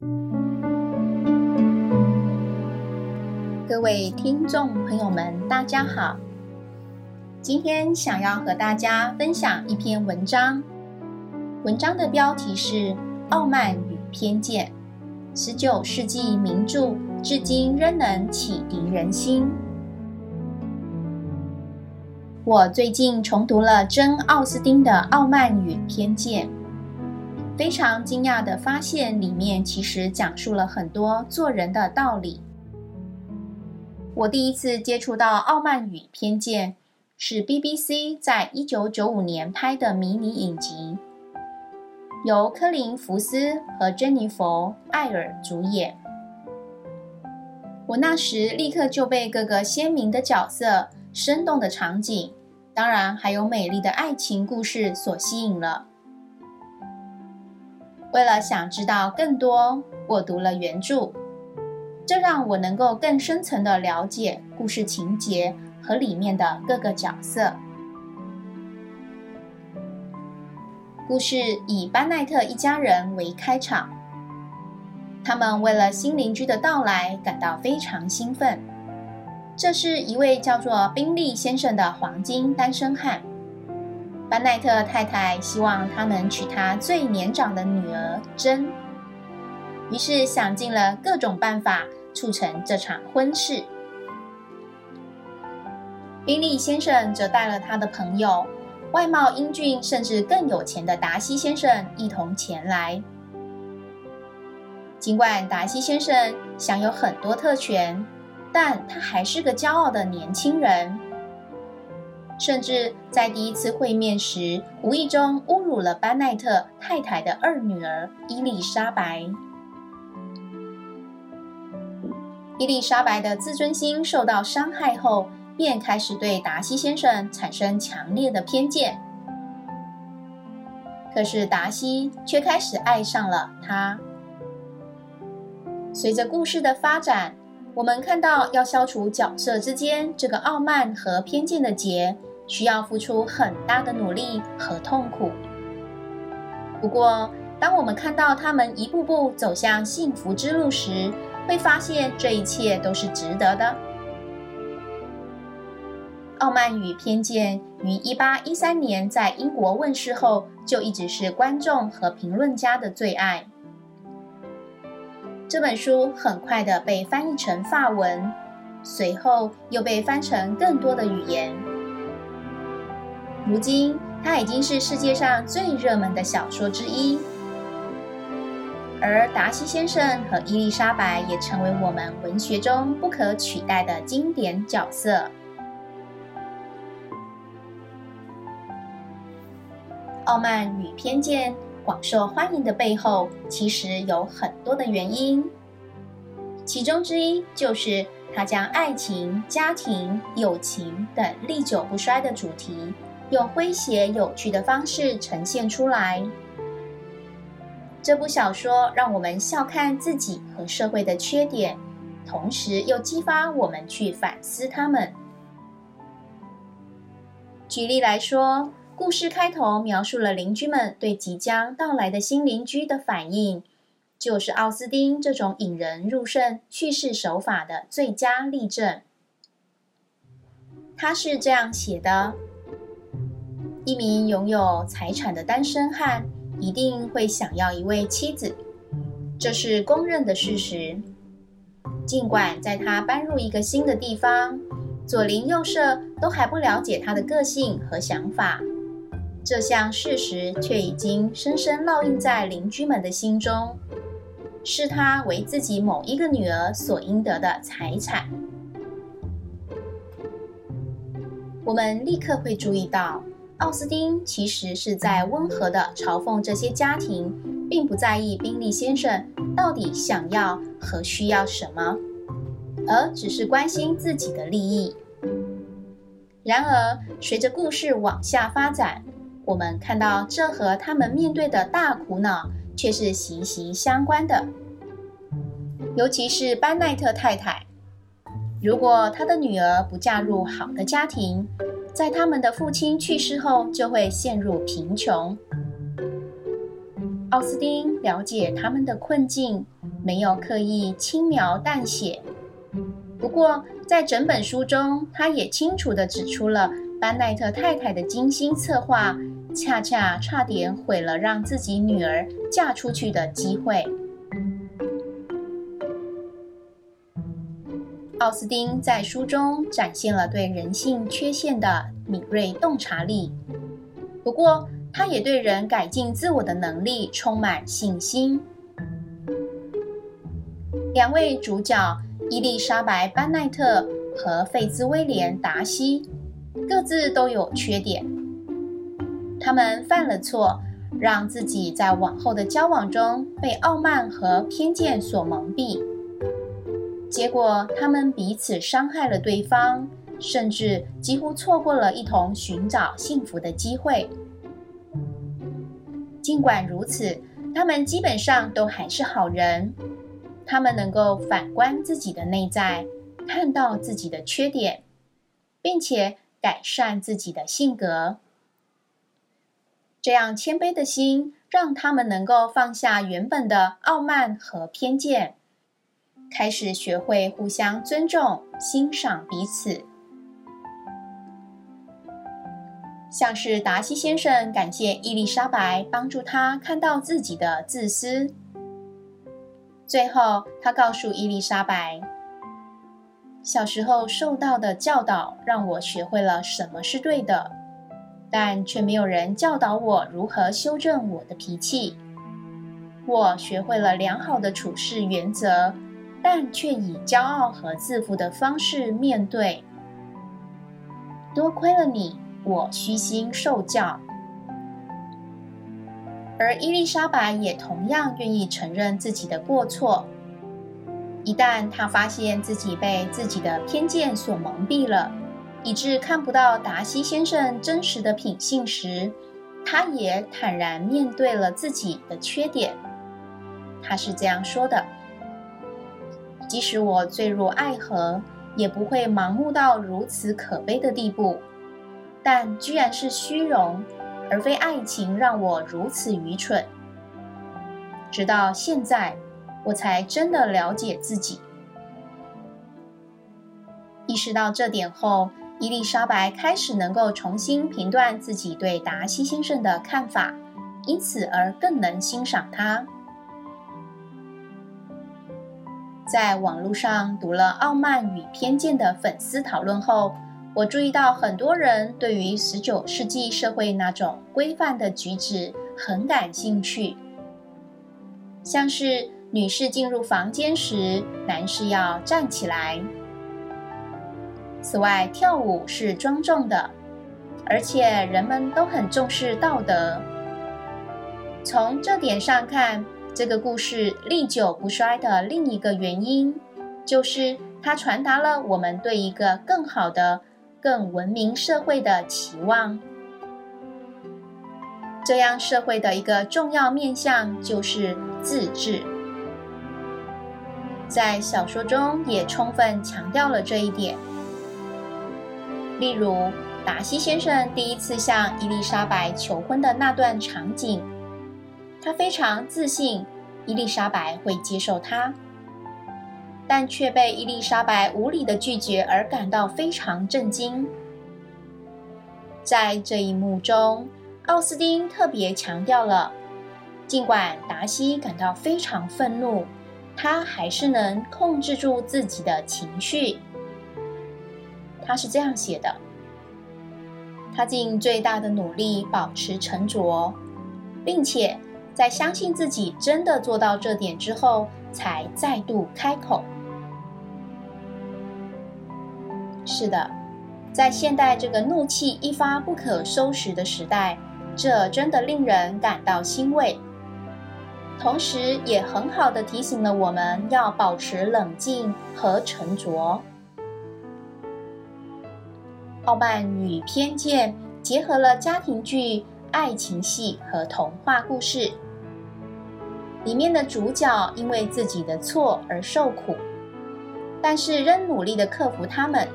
各位听众朋友们，大家好。今天想要和大家分享一篇文章，文章的标题是《傲慢与偏见》，十九世纪名著，至今仍能启迪人心。我最近重读了真·奥斯汀的《傲慢与偏见》，非常惊讶的发现，里面其实讲述了很多做人的道理。我第一次接触到《傲慢与偏见》，是 BBC 在一九九五年拍的迷你影集，由科林·福斯和珍妮佛·艾尔主演。我那时立刻就被各个鲜明的角色、生动的场景，当然还有美丽的爱情故事所吸引了。为了想知道更多，我读了原著。这让我能够更深层的了解故事情节和里面的各个角色。故事以班奈特一家人为开场，他们为了新邻居的到来感到非常兴奋。这是一位叫做宾利先生的黄金单身汉。班奈特太太希望他能娶她最年长的女儿珍，于是想尽了各种办法。促成这场婚事。宾利先生则带了他的朋友，外貌英俊甚至更有钱的达西先生一同前来。尽管达西先生享有很多特权，但他还是个骄傲的年轻人，甚至在第一次会面时，无意中侮辱了班奈特太太的二女儿伊丽莎白。伊丽莎白的自尊心受到伤害后，便开始对达西先生产生强烈的偏见。可是达西却开始爱上了他。随着故事的发展，我们看到要消除角色之间这个傲慢和偏见的结，需要付出很大的努力和痛苦。不过，当我们看到他们一步步走向幸福之路时，会发现这一切都是值得的。《傲慢与偏见》于一八一三年在英国问世后，就一直是观众和评论家的最爱。这本书很快的被翻译成法文，随后又被翻成更多的语言。如今，它已经是世界上最热门的小说之一。而达西先生和伊丽莎白也成为我们文学中不可取代的经典角色。《傲慢与偏见》广受欢迎的背后，其实有很多的原因。其中之一就是他将爱情、家庭、友情等历久不衰的主题，用诙谐有趣的方式呈现出来。这部小说让我们笑看自己和社会的缺点，同时又激发我们去反思他们。举例来说，故事开头描述了邻居们对即将到来的新邻居的反应，就是奥斯丁这种引人入胜叙事手法的最佳例证。他是这样写的：一名拥有财产的单身汉。一定会想要一位妻子，这是公认的事实。尽管在他搬入一个新的地方，左邻右舍都还不了解他的个性和想法，这项事实却已经深深烙印在邻居们的心中，视他为自己某一个女儿所应得的财产。我们立刻会注意到。奥斯汀其实是在温和地嘲讽这些家庭，并不在意宾利先生到底想要和需要什么，而只是关心自己的利益。然而，随着故事往下发展，我们看到这和他们面对的大苦恼却是息息相关的。尤其是班奈特太太，如果她的女儿不嫁入好的家庭，在他们的父亲去世后，就会陷入贫穷。奥斯丁了解他们的困境，没有刻意轻描淡写。不过，在整本书中，他也清楚地指出了班奈特太太的精心策划，恰恰差点毁了让自己女儿嫁出去的机会。奥斯丁在书中展现了对人性缺陷的敏锐洞察力，不过他也对人改进自我的能力充满信心。两位主角伊丽莎白·班奈特和费兹威廉·达西各自都有缺点，他们犯了错，让自己在往后的交往中被傲慢和偏见所蒙蔽。结果，他们彼此伤害了对方，甚至几乎错过了一同寻找幸福的机会。尽管如此，他们基本上都还是好人。他们能够反观自己的内在，看到自己的缺点，并且改善自己的性格。这样谦卑的心，让他们能够放下原本的傲慢和偏见。开始学会互相尊重、欣赏彼此，像是达西先生感谢伊丽莎白帮助他看到自己的自私。最后，他告诉伊丽莎白：“小时候受到的教导让我学会了什么是对的，但却没有人教导我如何修正我的脾气。我学会了良好的处事原则。”但却以骄傲和自负的方式面对。多亏了你，我虚心受教。而伊丽莎白也同样愿意承认自己的过错。一旦她发现自己被自己的偏见所蒙蔽了，以致看不到达西先生真实的品性时，他也坦然面对了自己的缺点。他是这样说的。即使我坠入爱河，也不会盲目到如此可悲的地步。但居然是虚荣，而非爱情，让我如此愚蠢。直到现在，我才真的了解自己。意识到这点后，伊丽莎白开始能够重新评断自己对达西先生的看法，因此而更能欣赏他。在网络上读了《傲慢与偏见》的粉丝讨论后，我注意到很多人对于十九世纪社会那种规范的举止很感兴趣，像是女士进入房间时，男士要站起来。此外，跳舞是庄重的，而且人们都很重视道德。从这点上看。这个故事历久不衰的另一个原因，就是它传达了我们对一个更好的、更文明社会的期望。这样社会的一个重要面向就是自治。在小说中也充分强调了这一点。例如，达西先生第一次向伊丽莎白求婚的那段场景。他非常自信，伊丽莎白会接受他，但却被伊丽莎白无理的拒绝而感到非常震惊。在这一幕中，奥斯丁特别强调了，尽管达西感到非常愤怒，他还是能控制住自己的情绪。他是这样写的：他尽最大的努力保持沉着，并且。在相信自己真的做到这点之后，才再度开口。是的，在现代这个怒气一发不可收拾的时代，这真的令人感到欣慰。同时，也很好的提醒了我们要保持冷静和沉着。傲慢与偏见结合了家庭剧、爱情戏和童话故事。里面的主角因为自己的错而受苦，但是仍努力的克服他们，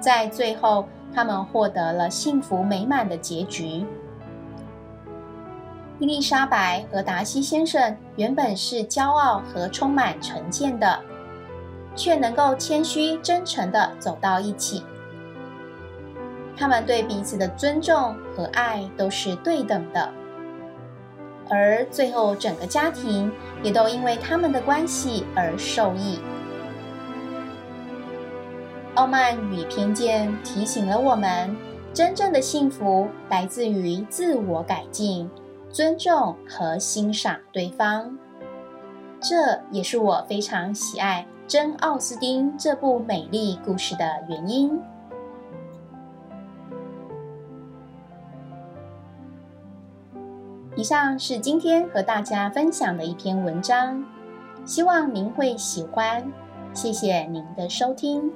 在最后，他们获得了幸福美满的结局。伊丽莎白和达西先生原本是骄傲和充满成见的，却能够谦虚真诚的走到一起。他们对彼此的尊重和爱都是对等的，而最后整个家庭也都因为他们的关系而受益。傲慢与偏见提醒了我们，真正的幸福来自于自我改进。尊重和欣赏对方，这也是我非常喜爱《真奥斯丁》这部美丽故事的原因。以上是今天和大家分享的一篇文章，希望您会喜欢。谢谢您的收听。